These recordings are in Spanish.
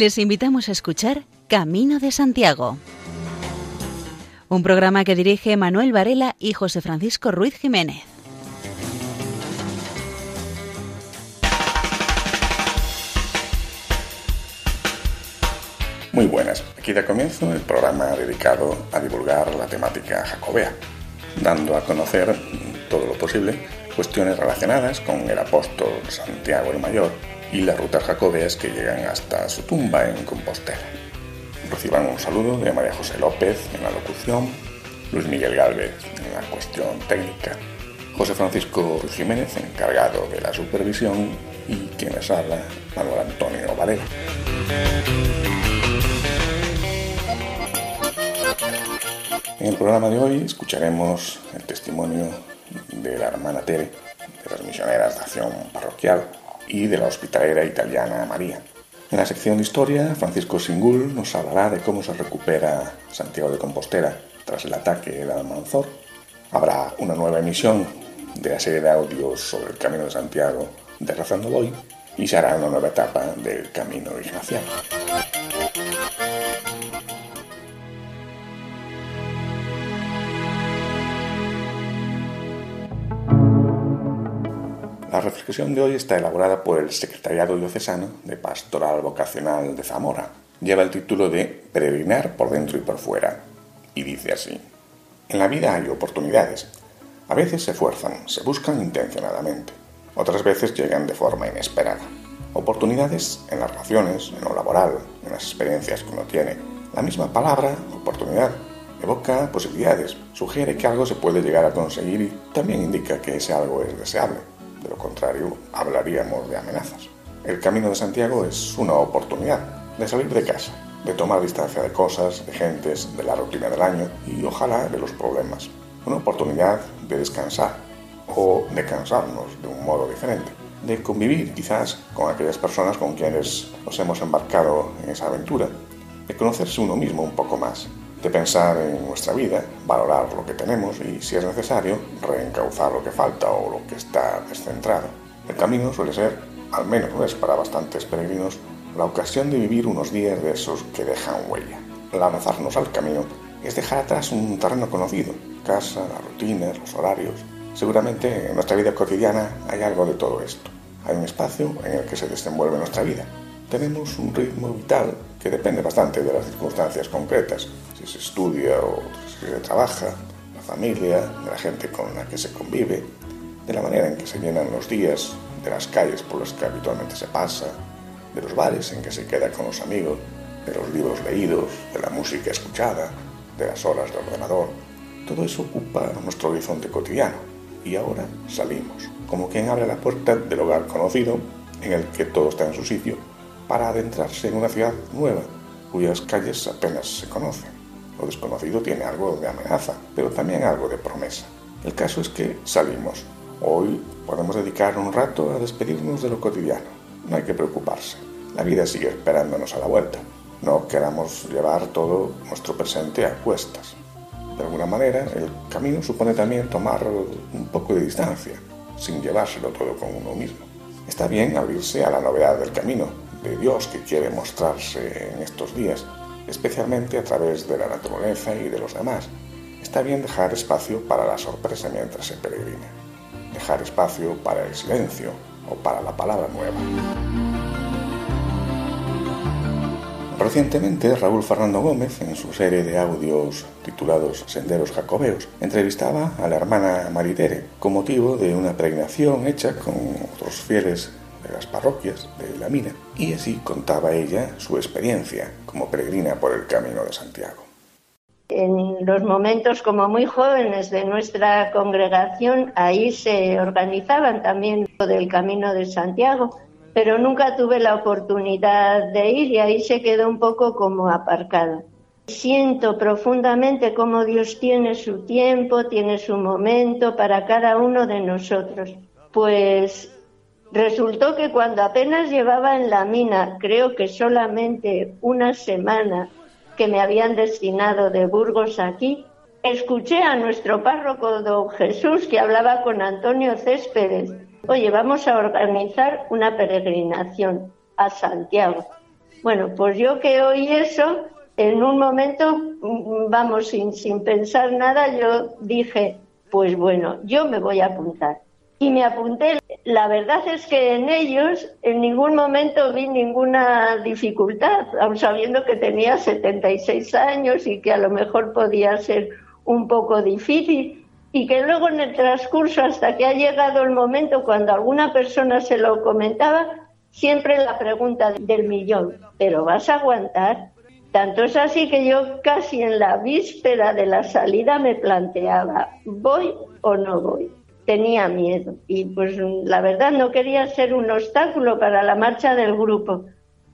Les invitamos a escuchar Camino de Santiago, un programa que dirige Manuel Varela y José Francisco Ruiz Jiménez. Muy buenas, aquí da comienzo el programa dedicado a divulgar la temática jacobea, dando a conocer todo lo posible cuestiones relacionadas con el apóstol Santiago el Mayor y las rutas jacobeas que llegan hasta su tumba en Compostela. Reciban un saludo de María José López en la locución, Luis Miguel Gálvez en la cuestión técnica, José Francisco Jiménez encargado de la supervisión y quien les habla, Manuel Antonio Varela. En el programa de hoy escucharemos el testimonio de la hermana Tere, de las misioneras de acción parroquial y de la hospitalera italiana María. En la sección de historia, Francisco Singul nos hablará de cómo se recupera Santiago de Compostela tras el ataque de Almanzor. Habrá una nueva emisión de la serie de audios sobre el Camino de Santiago de Razando Hoy y se hará una nueva etapa del Camino Ignaciano. La reflexión de hoy está elaborada por el Secretariado Diocesano de Pastoral Vocacional de Zamora. Lleva el título de Peregrinar por dentro y por fuera. Y dice así. En la vida hay oportunidades. A veces se fuerzan, se buscan intencionadamente. Otras veces llegan de forma inesperada. Oportunidades en las relaciones, en lo laboral, en las experiencias que uno tiene. La misma palabra, oportunidad, evoca posibilidades, sugiere que algo se puede llegar a conseguir y también indica que ese algo es deseable. De lo contrario, hablaríamos de amenazas. El Camino de Santiago es una oportunidad de salir de casa, de tomar distancia de cosas, de gentes, de la rutina del año y ojalá de los problemas. Una oportunidad de descansar o de cansarnos de un modo diferente, de convivir quizás con aquellas personas con quienes nos hemos embarcado en esa aventura, de conocerse uno mismo un poco más, de pensar en nuestra vida, valorar lo que tenemos y, si es necesario, reencauzar lo que falta o lo que está descentrado. El camino suele ser, al menos es para bastantes peregrinos, la ocasión de vivir unos días de esos que dejan huella. Lanzarnos al camino es dejar atrás un terreno conocido, casa, las rutinas, los horarios. Seguramente en nuestra vida cotidiana hay algo de todo esto. Hay un espacio en el que se desenvuelve nuestra vida. Tenemos un ritmo vital que depende bastante de las circunstancias concretas, si se estudia o si se trabaja, la familia, de la gente con la que se convive, de la manera en que se llenan los días, de las calles por las que habitualmente se pasa, de los bares en que se queda con los amigos, de los libros leídos, de la música escuchada, de las horas de ordenador. Todo eso ocupa nuestro horizonte cotidiano. Y ahora salimos, como quien abre la puerta del hogar conocido en el que todo está en su sitio, para adentrarse en una ciudad nueva, cuyas calles apenas se conocen. Lo desconocido tiene algo de amenaza, pero también algo de promesa. El caso es que salimos. Hoy podemos dedicar un rato a despedirnos de lo cotidiano. No hay que preocuparse. La vida sigue esperándonos a la vuelta. No queramos llevar todo nuestro presente a cuestas. De alguna manera, el camino supone también tomar un poco de distancia, sin llevárselo todo con uno mismo. Está bien abrirse a la novedad del camino, de Dios que quiere mostrarse en estos días, especialmente a través de la naturaleza y de los demás. Está bien dejar espacio para la sorpresa mientras se peregrina, dejar espacio para el silencio o para la palabra nueva. Recientemente, Raúl Fernando Gómez, en su serie de audios titulados Senderos Jacobeos, entrevistaba a la hermana Maritere con motivo de una peregrinación hecha con otros fieles de las parroquias de la mina, y así contaba ella su experiencia como peregrina por el Camino de Santiago. En los momentos como muy jóvenes de nuestra congregación, ahí se organizaban también del Camino de Santiago, pero nunca tuve la oportunidad de ir y ahí se quedó un poco como aparcada. Siento profundamente cómo Dios tiene su tiempo, tiene su momento para cada uno de nosotros. Pues resultó que cuando apenas llevaba en la mina, creo que solamente una semana que me habían destinado de Burgos aquí, escuché a nuestro párroco don Jesús que hablaba con Antonio Céspedes. Oye, vamos a organizar una peregrinación a Santiago. Bueno, pues yo que oí eso, en un momento, vamos, sin, sin pensar nada, yo dije, pues bueno, yo me voy a apuntar. Y me apunté. La verdad es que en ellos en ningún momento vi ninguna dificultad, aun sabiendo que tenía 76 años y que a lo mejor podía ser un poco difícil. Y que luego en el transcurso, hasta que ha llegado el momento cuando alguna persona se lo comentaba, siempre la pregunta del millón, ¿pero vas a aguantar? Tanto es así que yo casi en la víspera de la salida me planteaba, ¿voy o no voy? Tenía miedo y pues la verdad no quería ser un obstáculo para la marcha del grupo.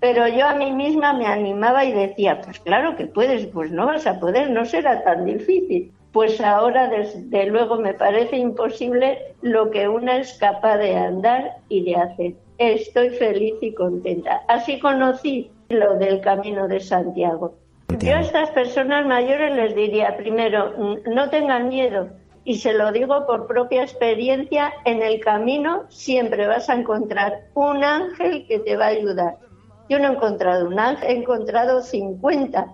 Pero yo a mí misma me animaba y decía, pues claro que puedes, pues no vas a poder, no será tan difícil. Pues ahora desde luego me parece imposible lo que una es capaz de andar y de hacer. Estoy feliz y contenta. Así conocí lo del camino de Santiago. Yo a estas personas mayores les diría, primero, no tengan miedo, y se lo digo por propia experiencia, en el camino siempre vas a encontrar un ángel que te va a ayudar. Yo no he encontrado un ángel, he encontrado 50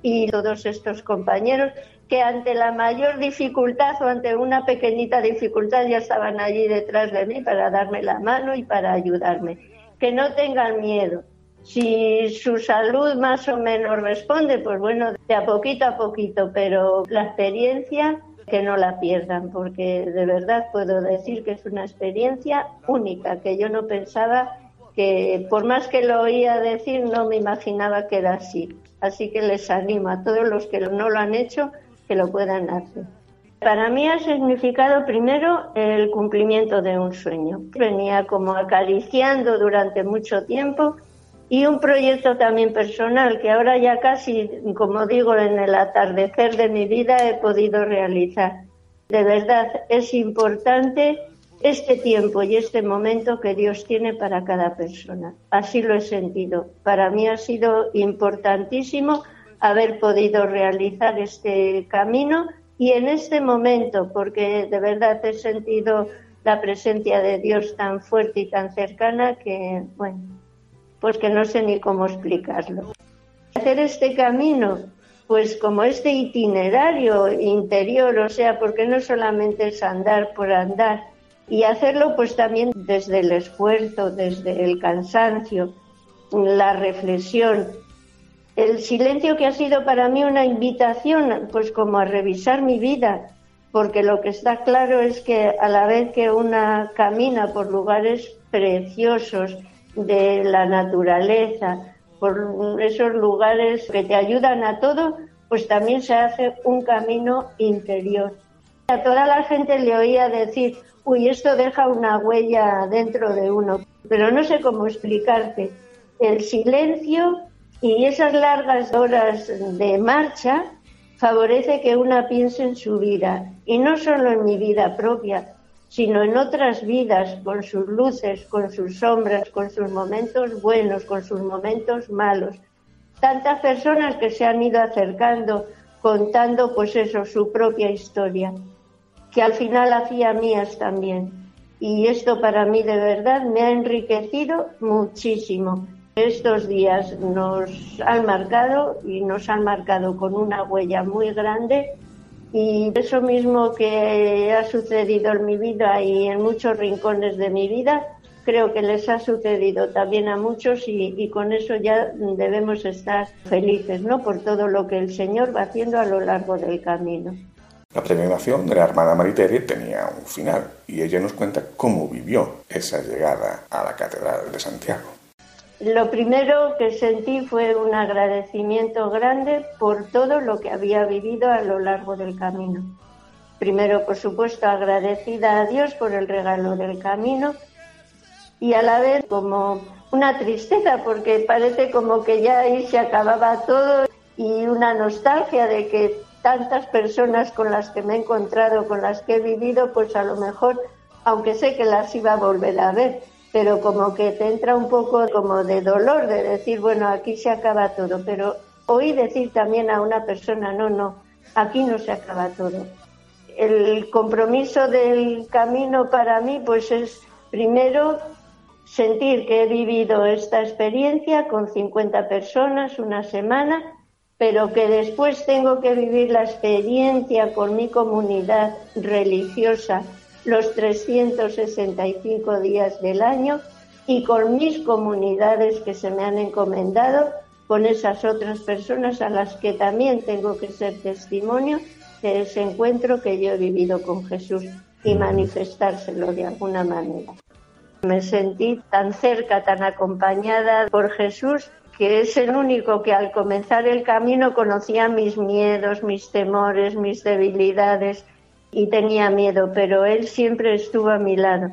y todos estos compañeros que ante la mayor dificultad o ante una pequeñita dificultad ya estaban allí detrás de mí para darme la mano y para ayudarme. Que no tengan miedo, si su salud más o menos responde, pues bueno, de a poquito a poquito, pero la experiencia que no la pierdan, porque de verdad puedo decir que es una experiencia única, que yo no pensaba que, por más que lo oía decir, no me imaginaba que era así. Así que les animo a todos los que no lo han hecho que lo puedan hacer. Para mí ha significado primero el cumplimiento de un sueño. Venía como acariciando durante mucho tiempo y un proyecto también personal que ahora ya casi, como digo, en el atardecer de mi vida he podido realizar. De verdad, es importante este tiempo y este momento que Dios tiene para cada persona. Así lo he sentido. Para mí ha sido importantísimo haber podido realizar este camino y en este momento, porque de verdad he sentido la presencia de Dios tan fuerte y tan cercana que, bueno, pues que no sé ni cómo explicarlo. Hacer este camino, pues como este itinerario interior, o sea, porque no solamente es andar por andar, y hacerlo pues también desde el esfuerzo, desde el cansancio, la reflexión, el silencio que ha sido para mí una invitación, pues como a revisar mi vida, porque lo que está claro es que a la vez que una camina por lugares preciosos, de la naturaleza, por esos lugares que te ayudan a todo, pues también se hace un camino interior. A toda la gente le oía decir, uy, esto deja una huella dentro de uno, pero no sé cómo explicarte. El silencio y esas largas horas de marcha favorece que una piense en su vida, y no solo en mi vida propia, sino en otras vidas, con sus luces, con sus sombras, con sus momentos buenos, con sus momentos malos. Tantas personas que se han ido acercando, contando pues eso, su propia historia, que al final hacía mías también. Y esto para mí de verdad me ha enriquecido muchísimo. Estos días nos han marcado y nos han marcado con una huella muy grande y eso mismo que ha sucedido en mi vida y en muchos rincones de mi vida, creo que les ha sucedido también a muchos y, con eso ya debemos estar felices, ¿no? Por todo lo que el Señor va haciendo a lo largo del camino. La peregrinación de la hermana Maritere tenía un final y ella nos cuenta cómo vivió esa llegada a la Catedral de Santiago. Lo primero que sentí fue un agradecimiento grande por todo lo que había vivido a lo largo del camino. Primero, por supuesto, agradecida a Dios por el regalo del camino y a la vez como una tristeza porque parece como que ya ahí se acababa todo y una nostalgia de que tantas personas con las que me he encontrado, con las que he vivido, pues a lo mejor, aunque sé que las iba a volver a ver, pero como que te entra un poco como de dolor de decir, bueno, aquí se acaba todo, pero oí decir también a una persona, no, no, aquí no se acaba todo. El compromiso del camino para mí, pues es primero sentir que he vivido esta experiencia con 50 personas una semana, pero que después tengo que vivir la experiencia con mi comunidad religiosa los 365 días del año y con mis comunidades que se me han encomendado, con esas otras personas a las que también tengo que ser testimonio de ese encuentro que yo he vivido con Jesús y manifestárselo de alguna manera. Me sentí tan cerca, tan acompañada por Jesús, que es el único que al comenzar el camino conocía mis miedos, mis temores, mis debilidades y tenía miedo, pero Él siempre estuvo a mi lado.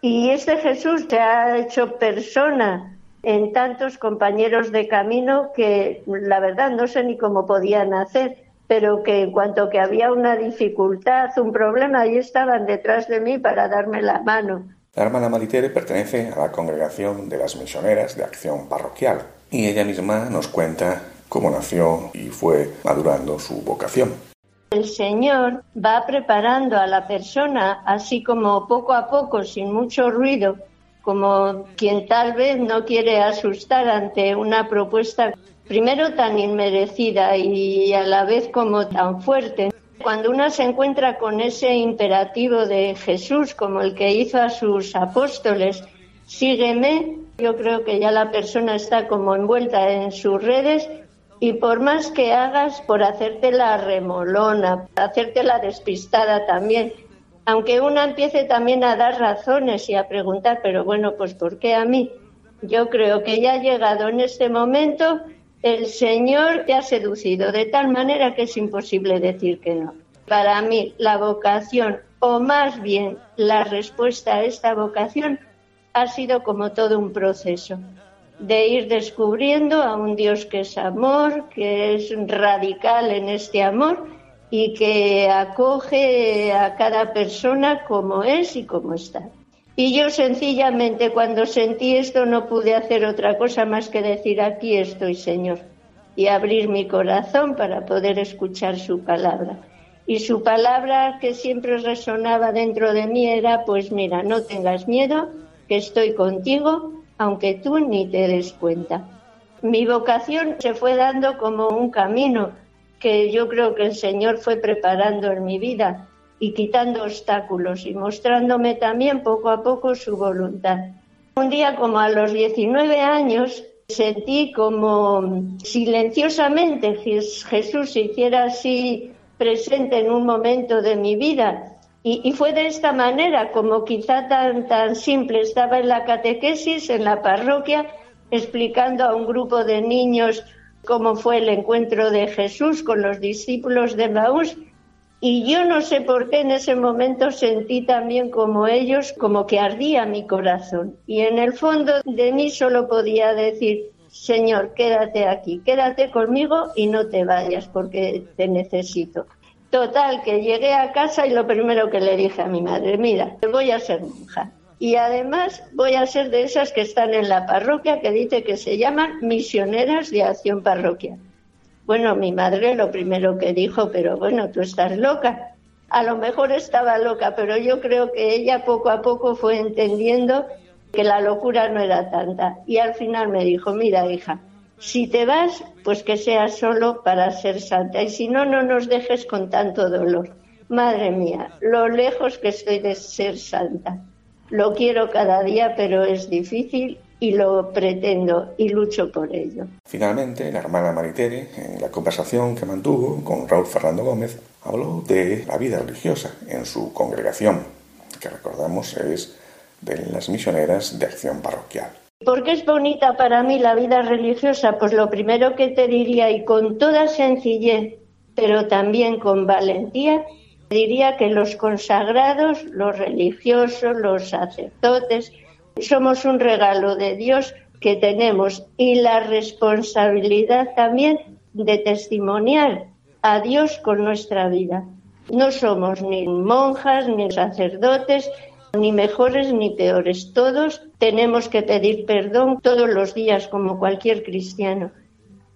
Y este Jesús se ha hecho persona en tantos compañeros de camino que la verdad no sé ni cómo podían hacer, pero que en cuanto que había una dificultad, un problema, ahí estaban detrás de mí para darme la mano. La hermana Maritere pertenece a la congregación de las misioneras de acción parroquial y ella misma nos cuenta cómo nació y fue madurando su vocación. El Señor va preparando a la persona así como poco a poco, sin mucho ruido, como quien tal vez no quiere asustar ante una propuesta primero tan inmerecida y a la vez como tan fuerte. Cuando uno se encuentra con ese imperativo de Jesús, como el que hizo a sus apóstoles, sígueme, yo creo que ya la persona está como envuelta en sus redes y por más que hagas por hacerte la remolona, hacerte la despistada también, aunque uno empiece también a dar razones y a preguntar, pero bueno, pues ¿por qué a mí? Yo creo que ya ha llegado en este momento el Señor te ha seducido de tal manera que es imposible decir que no. Para mí, la vocación, o más bien la respuesta a esta vocación, ha sido como todo un proceso de ir descubriendo a un Dios que es amor, que es radical en este amor y que acoge a cada persona como es y como está. Y yo sencillamente cuando sentí esto no pude hacer otra cosa más que decir aquí estoy Señor y abrir mi corazón para poder escuchar su palabra. Y su palabra que siempre resonaba dentro de mí era pues mira, no tengas miedo, que estoy contigo, aunque tú ni te des cuenta. Mi vocación se fue dando como un camino que yo creo que el Señor fue preparando en mi vida y quitando obstáculos y mostrándome también poco a poco su voluntad. Un día como a los 19 años sentí como silenciosamente Jesús se hiciera así presente en un momento de mi vida. Y, fue de esta manera, como quizá tan, tan simple. Estaba en la catequesis, en la parroquia, explicando a un grupo de niños cómo fue el encuentro de Jesús con los discípulos de Maús y yo no sé por qué en ese momento sentí también como ellos, como que ardía mi corazón. Y en el fondo de mí solo podía decir, Señor, quédate aquí, quédate conmigo y no te vayas porque te necesito. Total, que llegué a casa y lo primero que le dije a mi madre, mira, voy a ser monja. Y además voy a ser de esas que están en la parroquia que dice que se llaman misioneras de acción parroquial. Bueno, mi madre lo primero que dijo, pero bueno, tú estás loca. A lo mejor estaba loca, pero yo creo que ella poco a poco fue entendiendo que la locura no era tanta. Y al final me dijo, mira hija, si te vas, pues que sea solo para ser santa. Y si no, no nos dejes con tanto dolor. Madre mía, lo lejos que estoy de ser santa. Lo quiero cada día, pero es difícil y lo pretendo y lucho por ello. Finalmente, la hermana Maritere, en la conversación que mantuvo con Raúl Fernando Gómez, habló de la vida religiosa en su congregación, que recordamos es de las misioneras de acción parroquial. ¿Por qué es bonita para mí la vida religiosa? Pues lo primero que te diría, y con toda sencillez, pero también con valentía, diría que los consagrados, los religiosos, los sacerdotes, somos un regalo de Dios que tenemos y la responsabilidad también de testimoniar a Dios con nuestra vida. No somos ni monjas, ni sacerdotes, ni mejores ni peores. Todos tenemos que pedir perdón todos los días como cualquier cristiano.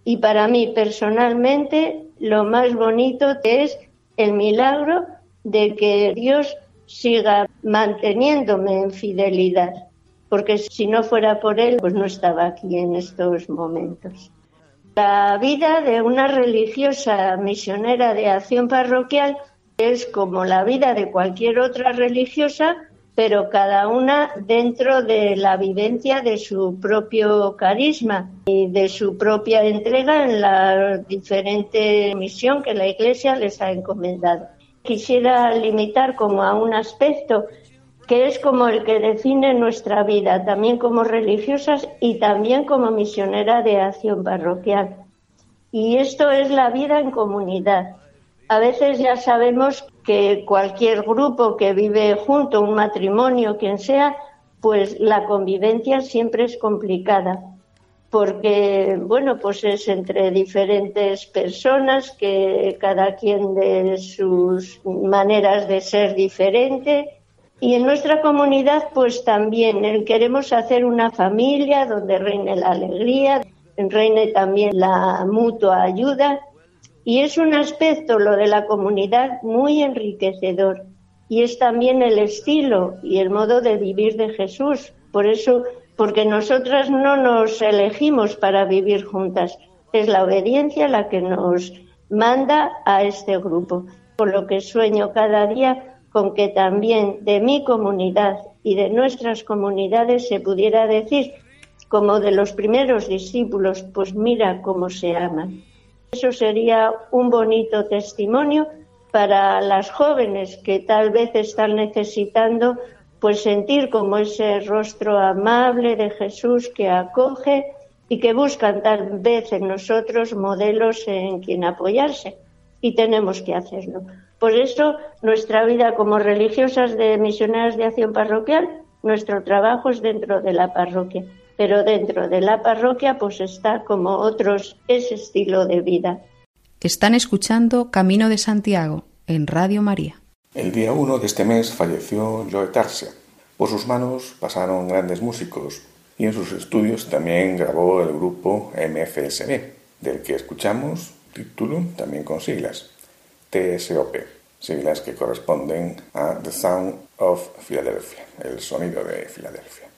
Y para mí personalmente lo más bonito es el milagro de que Dios siga manteniéndome en fidelidad porque si no fuera por él, pues no estaba aquí en estos momentos. La vida de una religiosa misionera de acción parroquial es como la vida de cualquier otra religiosa, pero cada una dentro de la vivencia de su propio carisma y de su propia entrega en la diferente misión que la Iglesia les ha encomendado. Quisiera limitar como a un aspecto que es como el que define nuestra vida, también como religiosas y también como misionera de acción parroquial. Y esto es la vida en comunidad. A veces ya sabemos que cualquier grupo que vive junto, un matrimonio, quien sea, pues la convivencia siempre es complicada porque bueno, pues es entre diferentes personas que cada quien de sus maneras de ser diferente. Y en nuestra comunidad pues también queremos hacer una familia donde reine la alegría, reine también la mutua ayuda y es un aspecto, lo de la comunidad, muy enriquecedor. Y es también el estilo y el modo de vivir de Jesús. Por eso, porque nosotras no nos elegimos para vivir juntas. Es la obediencia la que nos manda a este grupo. Por lo que sueño cada día con que también de mi comunidad y de nuestras comunidades se pudiera decir, como de los primeros discípulos, pues mira cómo se aman. Eso sería un bonito testimonio para las jóvenes que tal vez están necesitando pues sentir como ese rostro amable de Jesús que acoge y que buscan tal vez en nosotros modelos en quien apoyarse y tenemos que hacerlo. Por eso nuestra vida como religiosas de misioneras de acción parroquial, nuestro trabajo es dentro de la parroquia pero dentro de la parroquia pues está como otros ese estilo de vida. Están escuchando Camino de Santiago en Radio María. El día 1 de este mes falleció Joe Tarsia. Por sus manos pasaron grandes músicos y en sus estudios también grabó el grupo MFSB, del que escuchamos título también con siglas, TSOP, siglas que corresponden a The Sound of Philadelphia, el sonido de Filadelfia.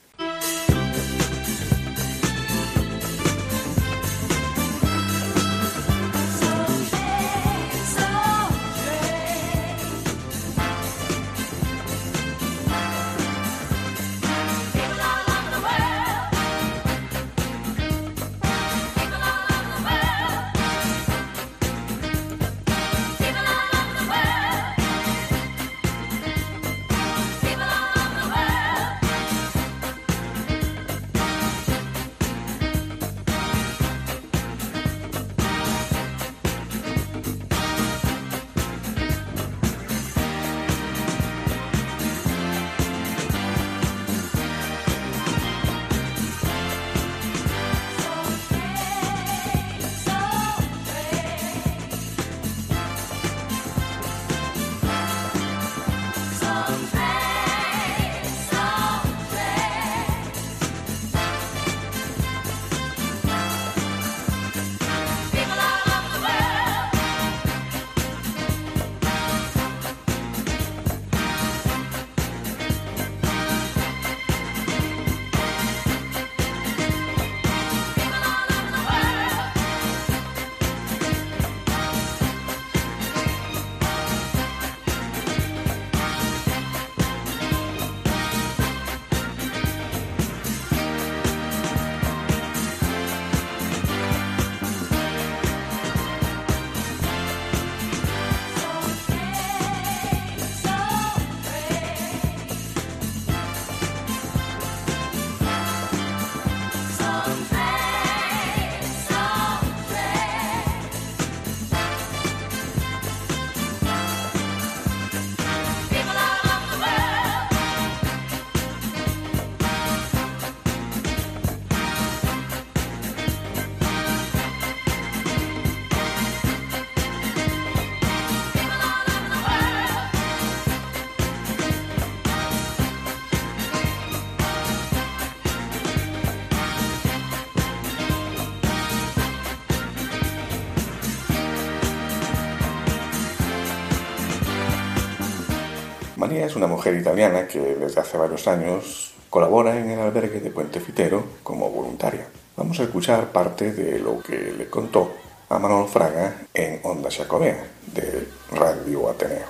Es una mujer italiana que desde hace varios años Colabora en el albergue de Puente Fitero como voluntaria. Vamos a escuchar parte de lo que le contó a Manuel Fraga en Onda Jacobea de Radio Ateneo.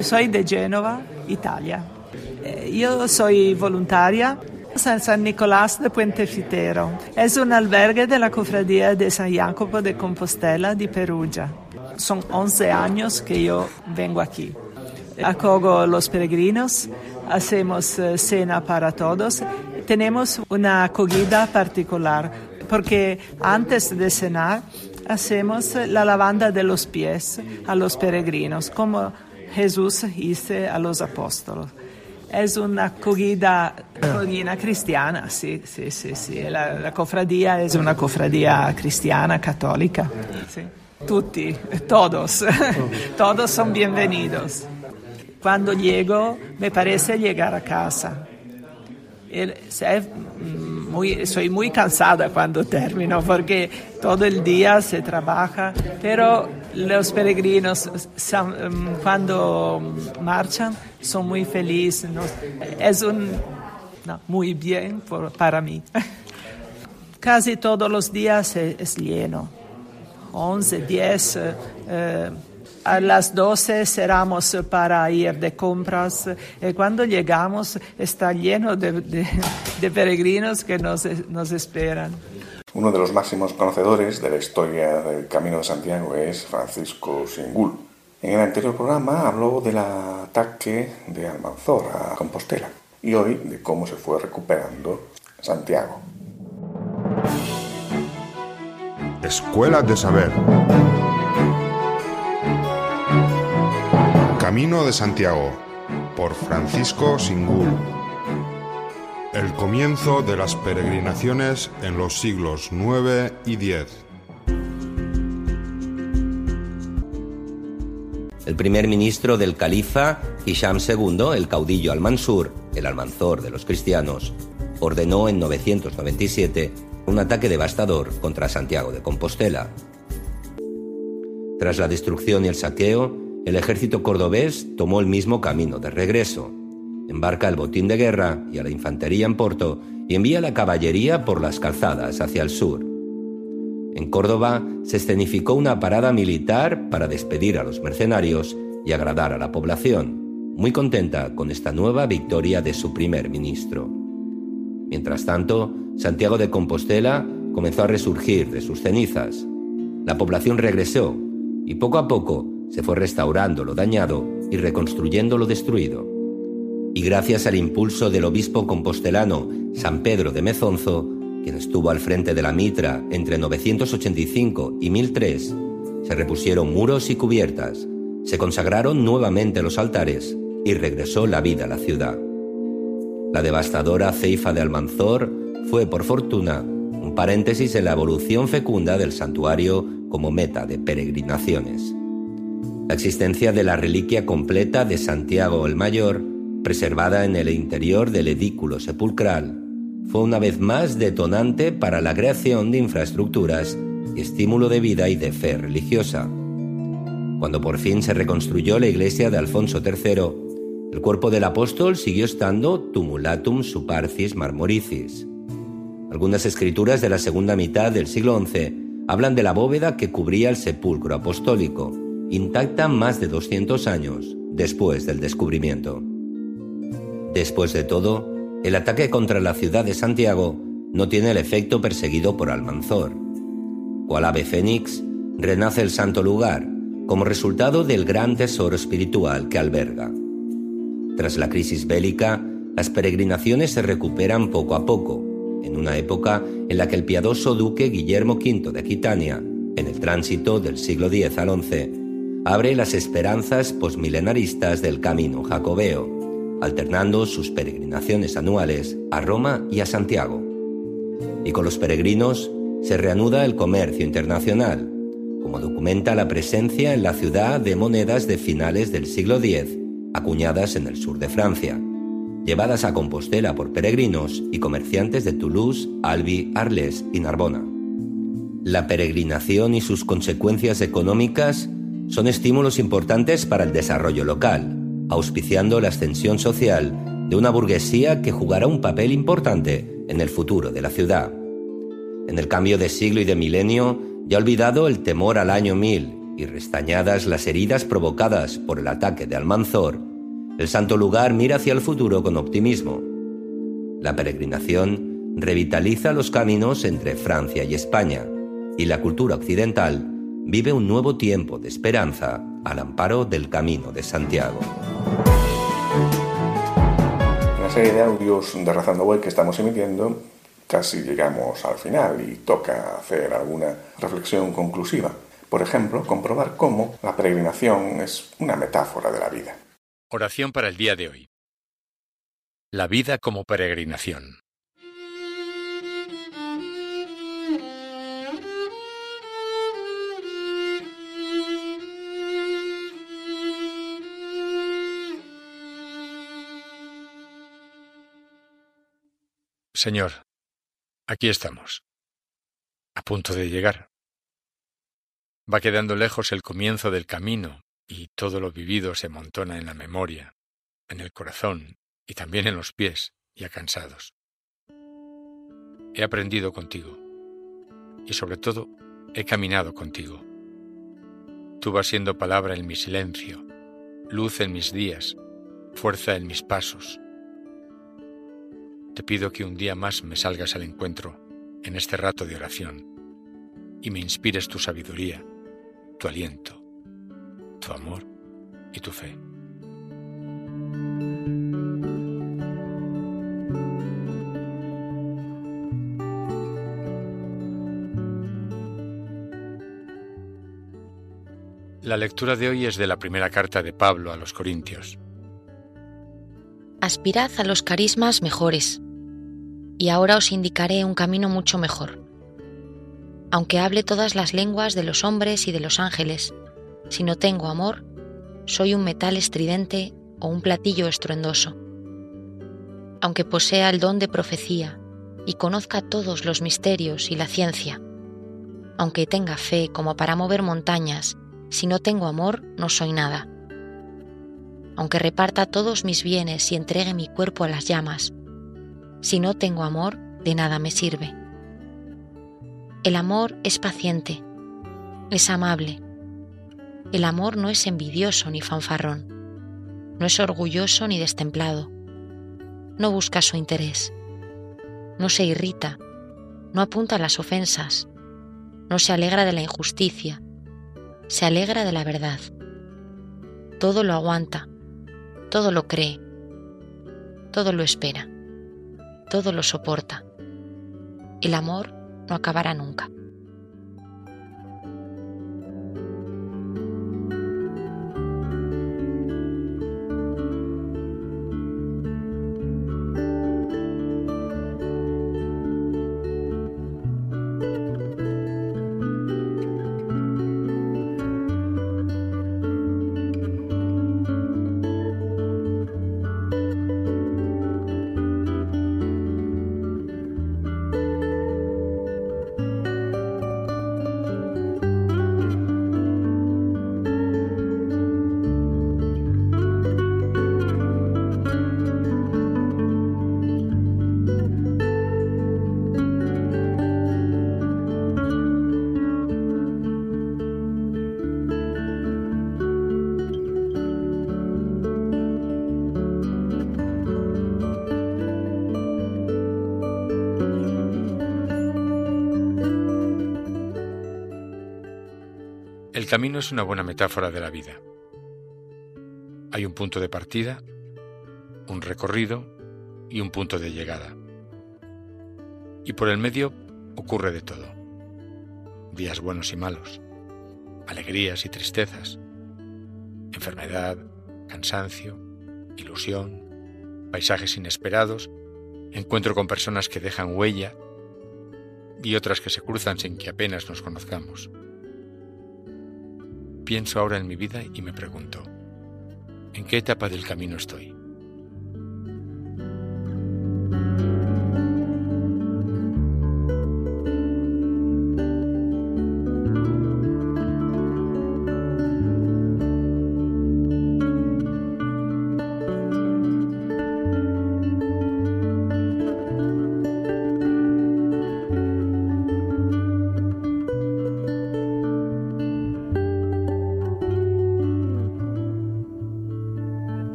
Soy de Génova, Italia. Eh, yo soy voluntaria en San Nicolás de Puente Fitero. Es un albergue de la cofradía de San Jacopo de Compostela de Perugia. Son 11 años que yo vengo aquí. Acogo los peregrinos, hacemos eh, cena para todos. Tenemos una acogida particular porque antes de cenar hacemos la lavanda de los pies a los peregrinos, como Jesús hizo a los apóstoles. Es una acogida, cristiana, sí, sí, sí, sí. La, la, cofradía es una cofradía cristiana, católica. Sí. Tutti, todos, todos son bienvenidos. Cuando llego, me parece llegar a casa. Mm, soy muy cansada cuando termino porque todo el día se trabaja, pero los peregrinos mm, cuando marchan son muy felices. ¿no? Es un, muy bien para mí. Casi todos los días es, lleno. 11, 10. Eh, a las 12 cerramos para ir de compras y cuando llegamos está lleno de, peregrinos que nos, nos esperan. Uno de los máximos conocedores de la historia del Camino de Santiago es Francisco Singul. En el anterior programa habló del ataque de Almanzor a Compostela y hoy de cómo se fue recuperando Santiago. Escuela de Saber. Camino de Santiago por Francisco Singul. El comienzo de las peregrinaciones en los siglos IX y X. El primer ministro del califa, Hisham II, el caudillo al-Mansur, el almanzor de los cristianos, ordenó en 997 un ataque devastador contra Santiago de Compostela. Tras la destrucción y el saqueo, el ejército cordobés tomó el mismo camino de regreso. Embarca el botín de guerra y a la infantería en Porto y envía la caballería por las calzadas hacia el sur. En Córdoba se escenificó una parada militar para despedir a los mercenarios y agradar a la población, muy contenta con esta nueva victoria de su primer ministro. Mientras tanto, Santiago de Compostela comenzó a resurgir de sus cenizas. La población regresó y poco a poco se fue restaurando lo dañado y reconstruyendo lo destruido. Y gracias al impulso del obispo compostelano San Pedro de Mezonzo, quien estuvo al frente de la mitra entre 985 y 1003, se repusieron muros y cubiertas, se consagraron nuevamente los altares y regresó la vida a la ciudad. La devastadora ceifa de Almanzor fue, por fortuna, un paréntesis en la evolución fecunda del santuario como meta de peregrinaciones. La existencia de la reliquia completa de Santiago el Mayor, preservada en el interior del edículo sepulcral, fue una vez más detonante para la creación de infraestructuras y estímulo de vida y de fe religiosa. Cuando por fin se reconstruyó la iglesia de Alfonso III, el cuerpo del apóstol siguió estando tumulatum suparcis marmoricis. Algunas escrituras de la segunda mitad del siglo XI hablan de la bóveda que cubría el sepulcro apostólico, intacta más de 200 años después del descubrimiento. Después de todo, el ataque contra la ciudad de Santiago no tiene el efecto perseguido por Almanzor. Cual ave fénix, renace el santo lugar como resultado del gran tesoro espiritual que alberga. Tras la crisis bélica, las peregrinaciones se recuperan poco a poco, en una época en la que el piadoso duque Guillermo V de Aquitania, en el tránsito del siglo X al XI, abre las esperanzas posmilenaristas del camino jacobeo, alternando sus peregrinaciones anuales a Roma y a Santiago. Y con los peregrinos se reanuda el comercio internacional, como documenta la presencia en la ciudad de monedas de finales del siglo X, acuñadas en el sur de Francia, llevadas a Compostela por peregrinos y comerciantes de Toulouse, Albi, Arles y Narbona. La peregrinación y sus consecuencias económicas son estímulos importantes para el desarrollo local, auspiciando la ascensión social de una burguesía que jugará un papel importante en el futuro de la ciudad. En el cambio de siglo y de milenio, ya olvidado el temor al año 1000 y restañadas las heridas provocadas por el ataque de Almanzor, el santo lugar mira hacia el futuro con optimismo. La peregrinación revitaliza los caminos entre Francia y España, y la cultura occidental vive un nuevo tiempo de esperanza al amparo del Camino de Santiago. En la serie de audios de Razando Web que estamos emitiendo, casi llegamos al final y toca hacer alguna reflexión conclusiva. Por ejemplo, comprobar cómo la peregrinación es una metáfora de la vida. Oración para el día de hoy. La vida como peregrinación. Señor, aquí estamos, a punto de llegar. Va quedando lejos el comienzo del camino y todo lo vivido se montona en la memoria, en el corazón y también en los pies, ya cansados. He aprendido contigo y sobre todo he caminado contigo. Tú vas siendo palabra en mi silencio, luz en mis días, fuerza en mis pasos. Te pido que un día más me salgas al encuentro en este rato de oración y me inspires tu sabiduría tu aliento, tu amor y tu fe. La lectura de hoy es de la primera carta de Pablo a los Corintios. Aspirad a los carismas mejores, y ahora os indicaré un camino mucho mejor aunque hable todas las lenguas de los hombres y de los ángeles, si no tengo amor, soy un metal estridente o un platillo estruendoso. Aunque posea el don de profecía y conozca todos los misterios y la ciencia, aunque tenga fe como para mover montañas, si no tengo amor, no soy nada. Aunque reparta todos mis bienes y entregue mi cuerpo a las llamas, si no tengo amor, de nada me sirve. El amor es paciente, es amable. El amor no es envidioso ni fanfarrón, no es orgulloso ni destemplado, no busca su interés, no se irrita, no apunta a las ofensas, no se alegra de la injusticia, se alegra de la verdad. Todo lo aguanta, todo lo cree, todo lo espera, todo lo soporta. El amor no acabará nunca. Camino es una buena metáfora de la vida. Hay un punto de partida, un recorrido y un punto de llegada. Y por el medio ocurre de todo. Días buenos y malos, alegrías y tristezas, enfermedad, cansancio, ilusión, paisajes inesperados, encuentro con personas que dejan huella y otras que se cruzan sin que apenas nos conozcamos. Pienso ahora en mi vida y me pregunto, ¿en qué etapa del camino estoy?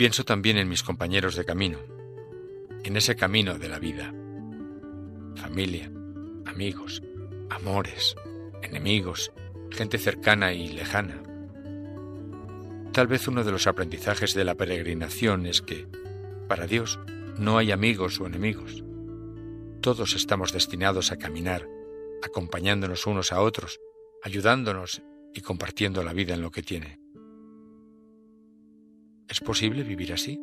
Pienso también en mis compañeros de camino, en ese camino de la vida. Familia, amigos, amores, enemigos, gente cercana y lejana. Tal vez uno de los aprendizajes de la peregrinación es que, para Dios, no hay amigos o enemigos. Todos estamos destinados a caminar, acompañándonos unos a otros, ayudándonos y compartiendo la vida en lo que tiene. ¿Es posible vivir así?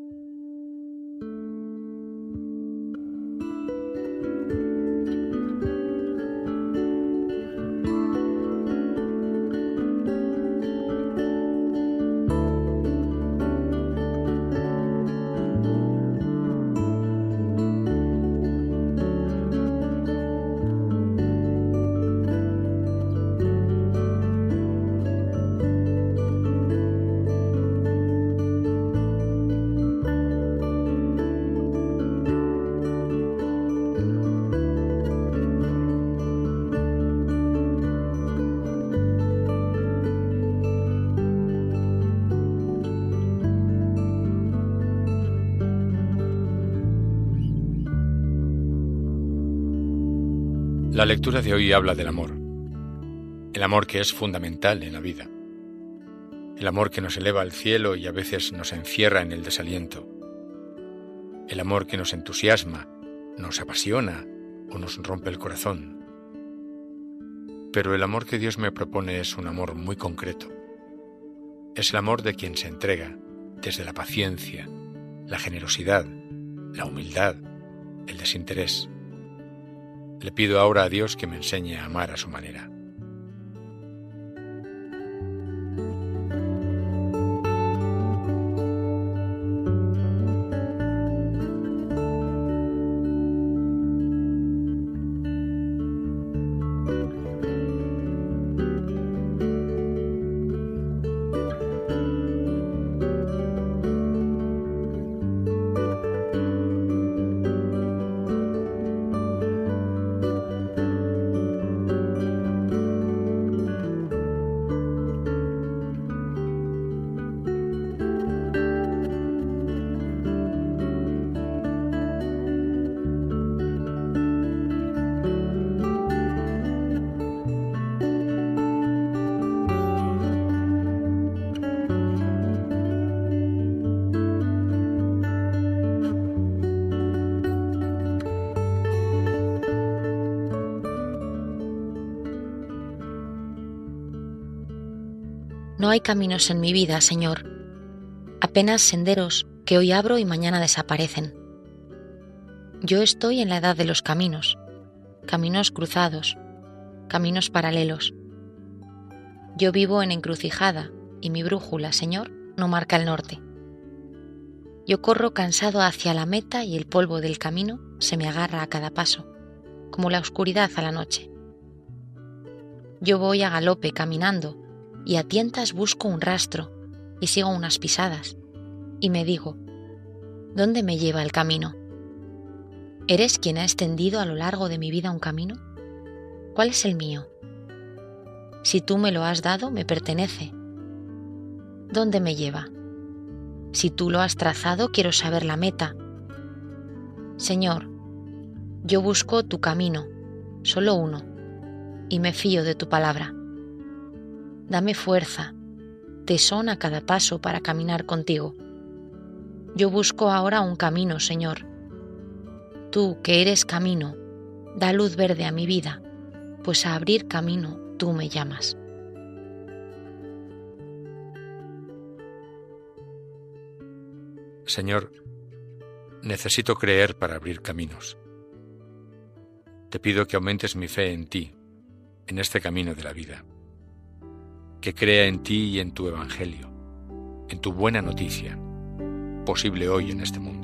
Lectura de hoy habla del amor, el amor que es fundamental en la vida, el amor que nos eleva al cielo y a veces nos encierra en el desaliento, el amor que nos entusiasma, nos apasiona o nos rompe el corazón. Pero el amor que Dios me propone es un amor muy concreto. Es el amor de quien se entrega desde la paciencia, la generosidad, la humildad, el desinterés. Le pido ahora a Dios que me enseñe a amar a su manera. Caminos en mi vida, Señor, apenas senderos que hoy abro y mañana desaparecen. Yo estoy en la edad de los caminos, caminos cruzados, caminos paralelos. Yo vivo en encrucijada y mi brújula, Señor, no marca el norte. Yo corro cansado hacia la meta y el polvo del camino se me agarra a cada paso, como la oscuridad a la noche. Yo voy a galope caminando y a tientas busco un rastro y sigo unas pisadas y me digo, ¿dónde me lleva el camino? ¿Eres quien ha extendido a lo largo de mi vida un camino? ¿Cuál es el mío? Si tú me lo has dado, me pertenece. ¿Dónde me lleva? Si tú lo has trazado, quiero saber la meta. Señor, yo busco tu camino, solo uno, y me fío de tu palabra. Dame fuerza, tesón a cada paso para caminar contigo. Yo busco ahora un camino, Señor. Tú, que eres camino, da luz verde a mi vida, pues a abrir camino tú me llamas. Señor, necesito creer para abrir caminos. Te pido que aumentes mi fe en ti, en este camino de la vida que crea en ti y en tu Evangelio, en tu buena noticia, posible hoy en este mundo.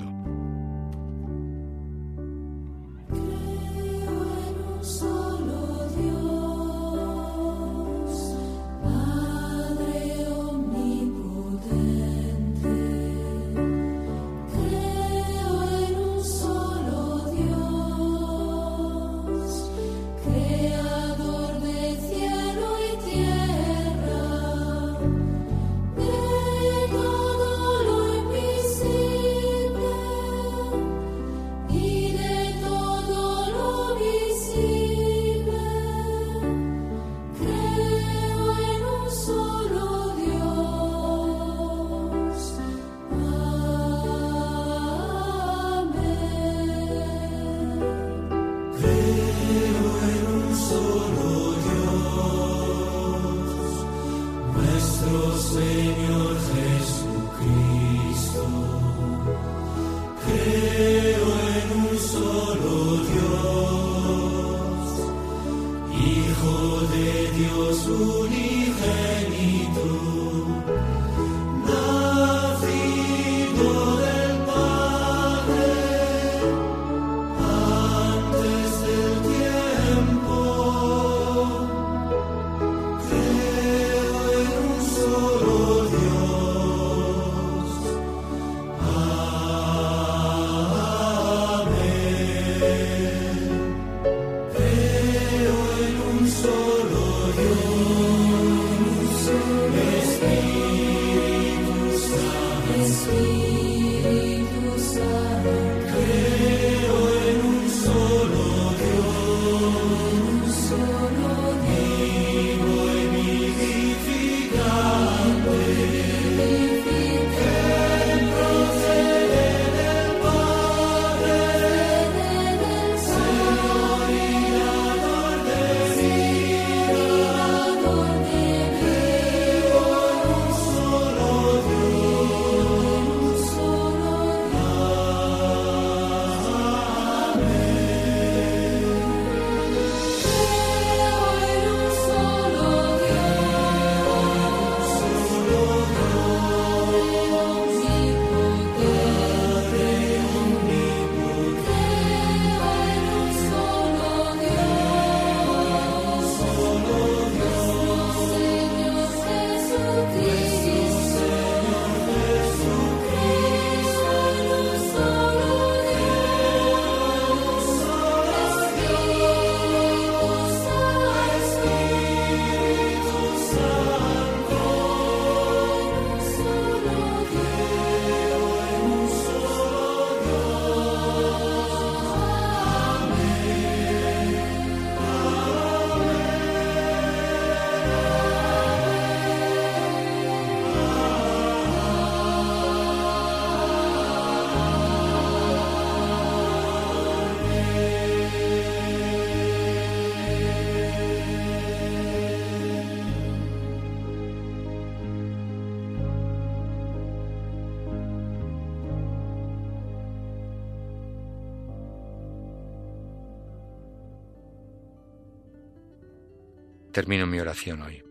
Termino mi oración hoy.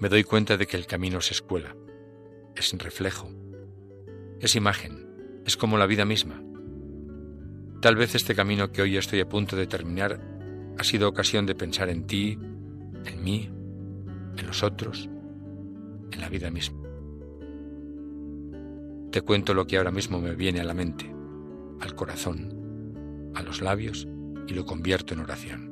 Me doy cuenta de que el camino es escuela, es reflejo, es imagen, es como la vida misma. Tal vez este camino que hoy estoy a punto de terminar ha sido ocasión de pensar en ti, en mí, en los otros, en la vida misma. Te cuento lo que ahora mismo me viene a la mente, al corazón, a los labios y lo convierto en oración.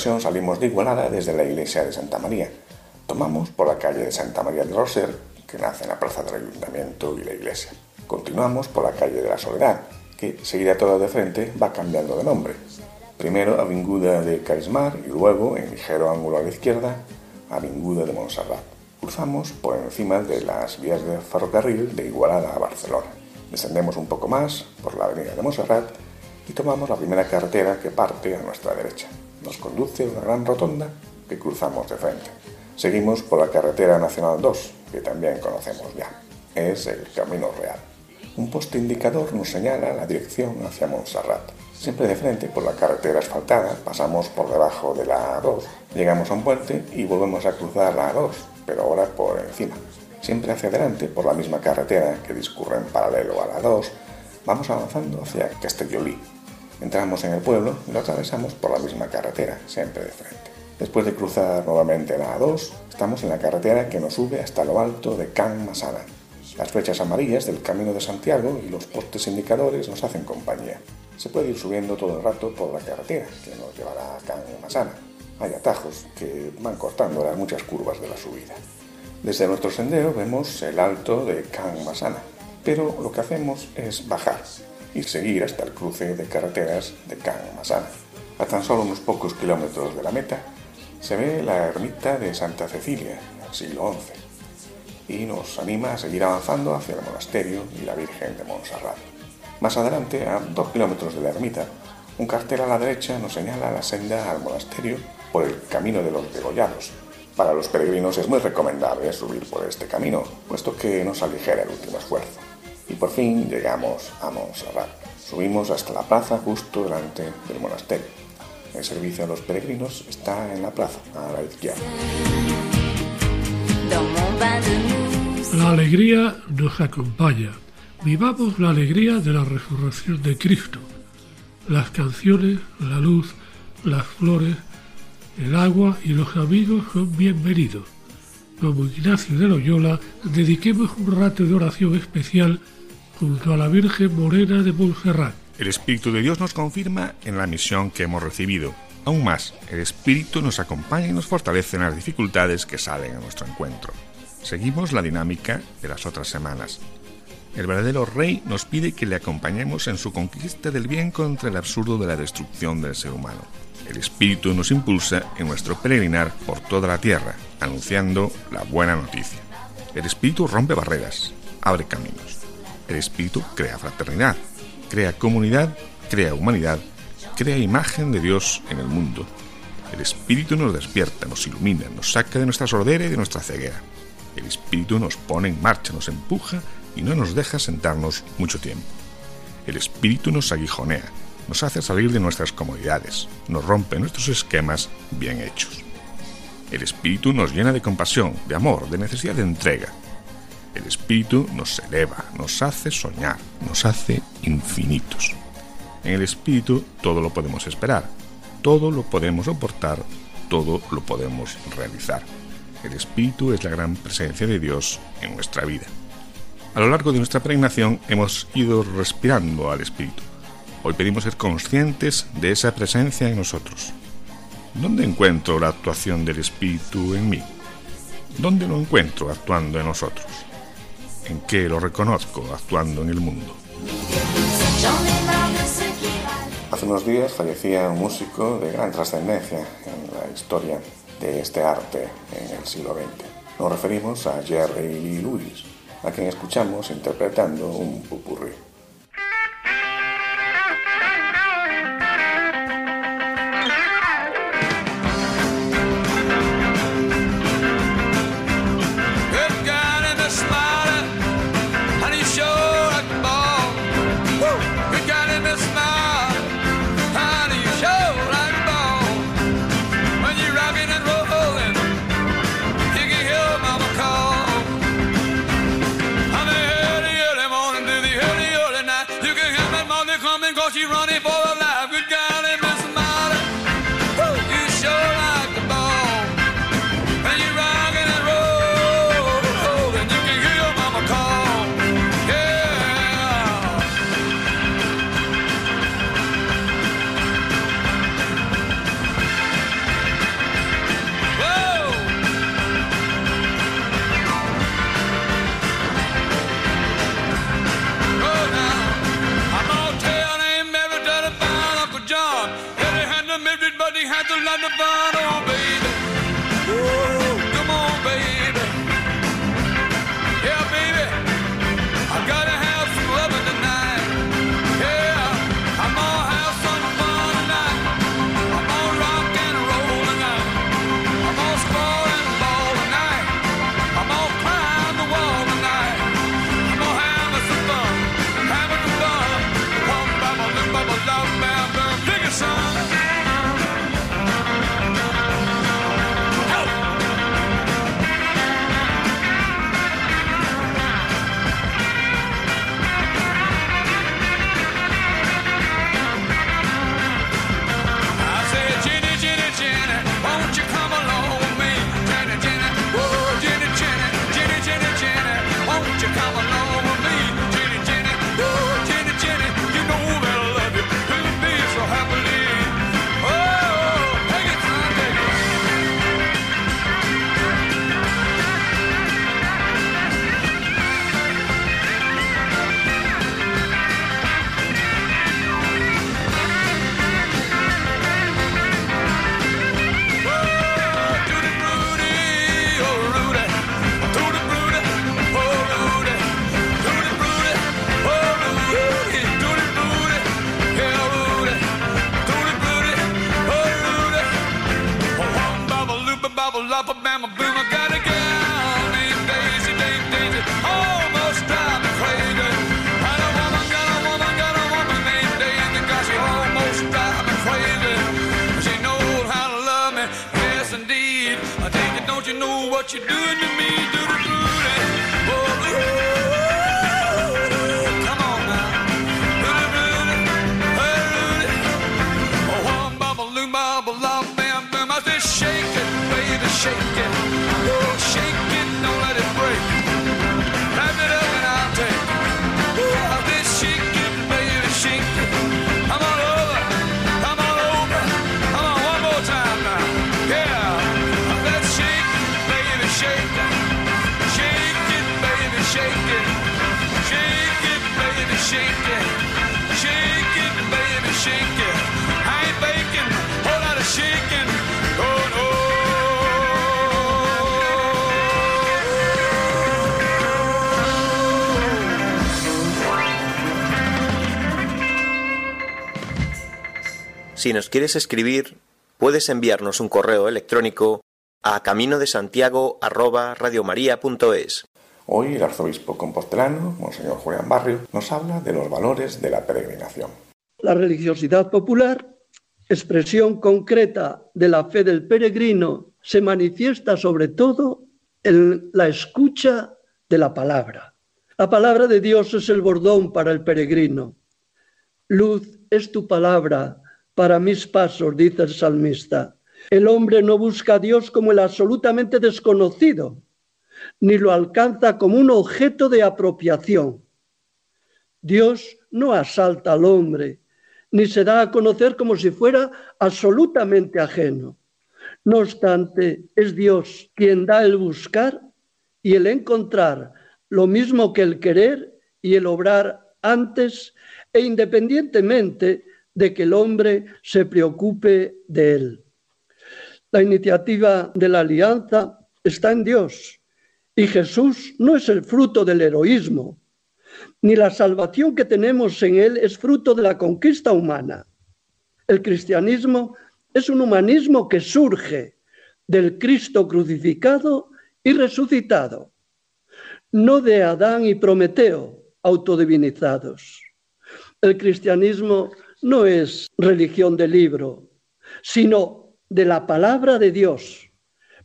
Ocasión salimos de Igualada desde la iglesia de Santa María. Tomamos por la calle de Santa María del Roser, que nace en la plaza del ayuntamiento y la iglesia. Continuamos por la calle de la Soledad, que seguida toda de frente va cambiando de nombre. Primero Avinguda de Carismar y luego, en ligero ángulo a la izquierda, Avinguda de Montserrat. Cruzamos por encima de las vías de ferrocarril de Igualada a Barcelona. Descendemos un poco más por la avenida de Montserrat y tomamos la primera carretera que parte a nuestra derecha nos conduce una gran rotonda que cruzamos de frente. Seguimos por la carretera nacional 2, que también conocemos ya. Es el Camino Real. Un poste indicador nos señala la dirección hacia Montserrat. Siempre de frente por la carretera asfaltada, pasamos por debajo de la A2, llegamos a un puente y volvemos a cruzar la A2, pero ahora por encima. Siempre hacia adelante por la misma carretera que discurre en paralelo a la A2, vamos avanzando hacia Castellolí, Entramos en el pueblo y lo atravesamos por la misma carretera, siempre de frente. Después de cruzar nuevamente la A2, estamos en la carretera que nos sube hasta lo alto de Can Masana. Las flechas amarillas del Camino de Santiago y los postes indicadores nos hacen compañía. Se puede ir subiendo todo el rato por la carretera que nos llevará a Can Masana. Hay atajos que van cortando las muchas curvas de la subida. Desde nuestro sendero vemos el alto de Can Masana, pero lo que hacemos es bajar y seguir hasta el cruce de carreteras de Can Masana. A tan solo unos pocos kilómetros de la meta se ve la ermita de Santa Cecilia, del siglo XI, y nos anima a seguir avanzando hacia el monasterio y la Virgen de Montserrat. Más adelante, a dos kilómetros de la ermita, un cartel a la derecha nos señala la senda al monasterio por el camino de los degollados. Para los peregrinos es muy recomendable subir por este camino, puesto que nos aligera el último esfuerzo. Y por fin llegamos a Montserrat. Subimos hasta la plaza justo delante del monasterio. El servicio a los peregrinos está en la plaza, a la izquierda. La alegría nos acompaña. Vivamos la alegría de la resurrección de Cristo. Las canciones, la luz, las flores, el agua y los amigos son bienvenidos. Como Ignacio de Loyola, dediquemos un rato de oración especial junto a la Virgen Morena de Montserrat. El Espíritu de Dios nos confirma en la misión que hemos recibido. Aún más, el Espíritu nos acompaña y nos fortalece en las dificultades que salen a nuestro encuentro. Seguimos la dinámica de las otras semanas. El verdadero Rey nos pide que le acompañemos en su conquista del bien contra el absurdo de la destrucción del ser humano. El Espíritu nos impulsa en nuestro peregrinar por toda la tierra, anunciando la buena noticia. El Espíritu rompe barreras, abre caminos. El Espíritu crea fraternidad, crea comunidad, crea humanidad, crea imagen de Dios en el mundo. El Espíritu nos despierta, nos ilumina, nos saca de nuestra sordera y de nuestra ceguera. El Espíritu nos pone en marcha, nos empuja y no nos deja sentarnos mucho tiempo. El Espíritu nos aguijonea, nos hace salir de nuestras comodidades, nos rompe nuestros esquemas bien hechos. El Espíritu nos llena de compasión, de amor, de necesidad de entrega. El Espíritu nos eleva, nos hace soñar, nos hace infinitos. En el Espíritu todo lo podemos esperar, todo lo podemos soportar, todo lo podemos realizar. El Espíritu es la gran presencia de Dios en nuestra vida. A lo largo de nuestra peregrinación hemos ido respirando al Espíritu. Hoy pedimos ser conscientes de esa presencia en nosotros. ¿Dónde encuentro la actuación del Espíritu en mí? ¿Dónde lo encuentro actuando en nosotros? ¿En qué lo reconozco actuando en el mundo? Hace unos días fallecía un músico de gran trascendencia en la historia de este arte en el siglo XX. Nos referimos a Jerry Lee Lewis, a quien escuchamos interpretando un pupurri. Si nos quieres escribir, puedes enviarnos un correo electrónico a camino de Santiago Hoy el arzobispo compostelano, Monseñor Julián Barrio, nos habla de los valores de la peregrinación. La religiosidad popular, expresión concreta de la fe del peregrino, se manifiesta sobre todo en la escucha de la palabra. La palabra de Dios es el bordón para el peregrino. Luz es tu palabra para mis pasos, dice el salmista. El hombre no busca a Dios como el absolutamente desconocido, ni lo alcanza como un objeto de apropiación. Dios no asalta al hombre, ni se da a conocer como si fuera absolutamente ajeno. No obstante, es Dios quien da el buscar y el encontrar, lo mismo que el querer y el obrar antes e independientemente de que el hombre se preocupe de él. La iniciativa de la alianza está en Dios y Jesús no es el fruto del heroísmo, ni la salvación que tenemos en Él es fruto de la conquista humana. El cristianismo es un humanismo que surge del Cristo crucificado y resucitado, no de Adán y Prometeo autodivinizados. El cristianismo no es religión de libro, sino de la palabra de Dios.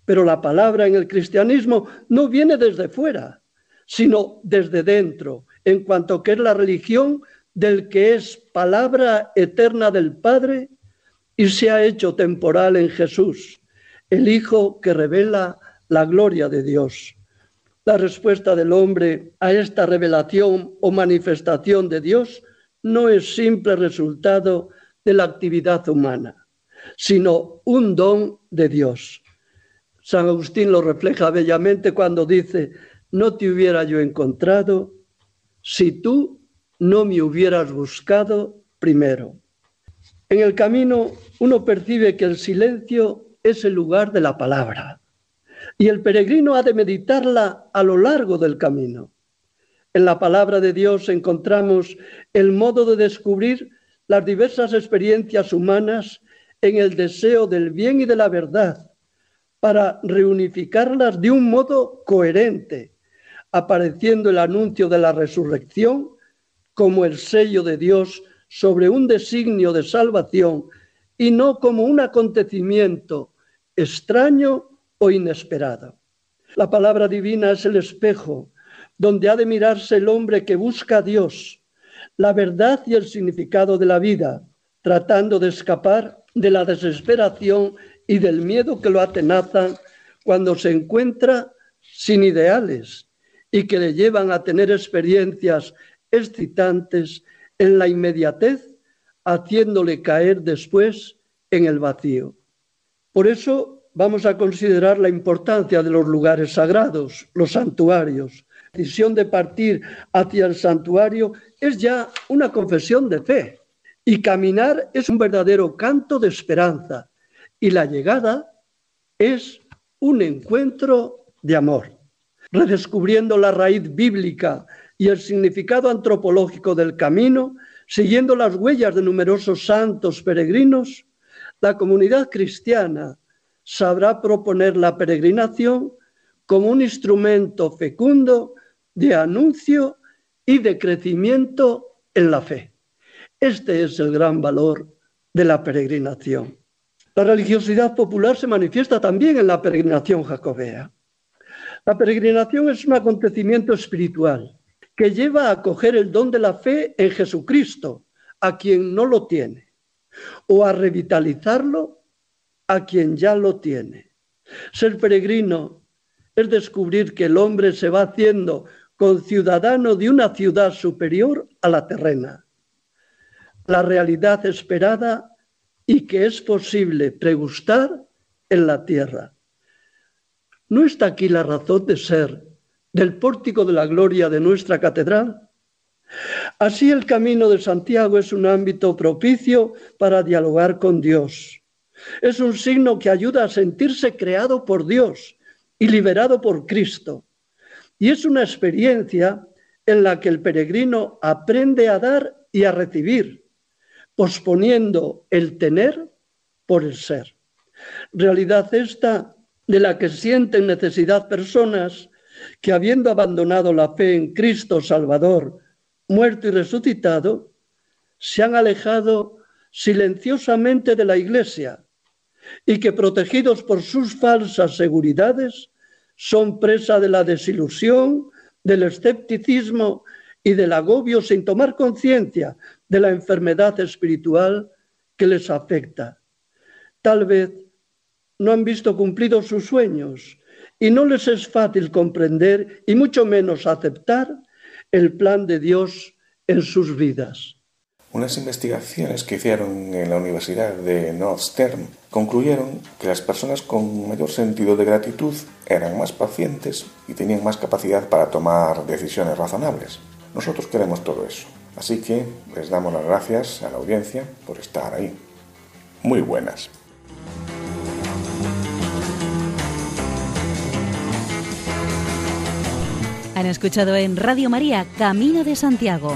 Pero la palabra en el cristianismo no viene desde fuera, sino desde dentro, en cuanto que es la religión del que es palabra eterna del Padre y se ha hecho temporal en Jesús, el Hijo que revela la gloria de Dios. La respuesta del hombre a esta revelación o manifestación de Dios no es simple resultado de la actividad humana, sino un don de Dios. San Agustín lo refleja bellamente cuando dice, no te hubiera yo encontrado si tú no me hubieras buscado primero. En el camino uno percibe que el silencio es el lugar de la palabra y el peregrino ha de meditarla a lo largo del camino. En la palabra de Dios encontramos el modo de descubrir las diversas experiencias humanas en el deseo del bien y de la verdad, para reunificarlas de un modo coherente, apareciendo el anuncio de la resurrección como el sello de Dios sobre un designio de salvación y no como un acontecimiento extraño o inesperado. La palabra divina es el espejo donde ha de mirarse el hombre que busca a Dios, la verdad y el significado de la vida, tratando de escapar de la desesperación y del miedo que lo atenazan cuando se encuentra sin ideales y que le llevan a tener experiencias excitantes en la inmediatez, haciéndole caer después en el vacío. Por eso vamos a considerar la importancia de los lugares sagrados, los santuarios. Decisión de partir hacia el santuario es ya una confesión de fe y caminar es un verdadero canto de esperanza y la llegada es un encuentro de amor. Redescubriendo la raíz bíblica y el significado antropológico del camino, siguiendo las huellas de numerosos santos peregrinos, la comunidad cristiana sabrá proponer la peregrinación como un instrumento fecundo de anuncio y de crecimiento en la fe. Este es el gran valor de la peregrinación. La religiosidad popular se manifiesta también en la peregrinación jacobea. La peregrinación es un acontecimiento espiritual que lleva a acoger el don de la fe en Jesucristo a quien no lo tiene o a revitalizarlo a quien ya lo tiene. Ser peregrino es descubrir que el hombre se va haciendo conciudadano de una ciudad superior a la terrena. La realidad esperada y que es posible pregustar en la tierra. ¿No está aquí la razón de ser del pórtico de la gloria de nuestra catedral? Así el camino de Santiago es un ámbito propicio para dialogar con Dios. Es un signo que ayuda a sentirse creado por Dios y liberado por Cristo. Y es una experiencia en la que el peregrino aprende a dar y a recibir, posponiendo el tener por el ser. Realidad esta de la que sienten necesidad personas que habiendo abandonado la fe en Cristo Salvador, muerto y resucitado, se han alejado silenciosamente de la Iglesia y que protegidos por sus falsas seguridades son presa de la desilusión, del escepticismo y del agobio sin tomar conciencia de la enfermedad espiritual que les afecta. Tal vez no han visto cumplidos sus sueños y no les es fácil comprender y mucho menos aceptar el plan de Dios en sus vidas. Unas investigaciones que hicieron en la Universidad de Northstern concluyeron que las personas con mayor sentido de gratitud eran más pacientes y tenían más capacidad para tomar decisiones razonables. Nosotros queremos todo eso. Así que les damos las gracias a la audiencia por estar ahí. Muy buenas. Han escuchado en Radio María Camino de Santiago,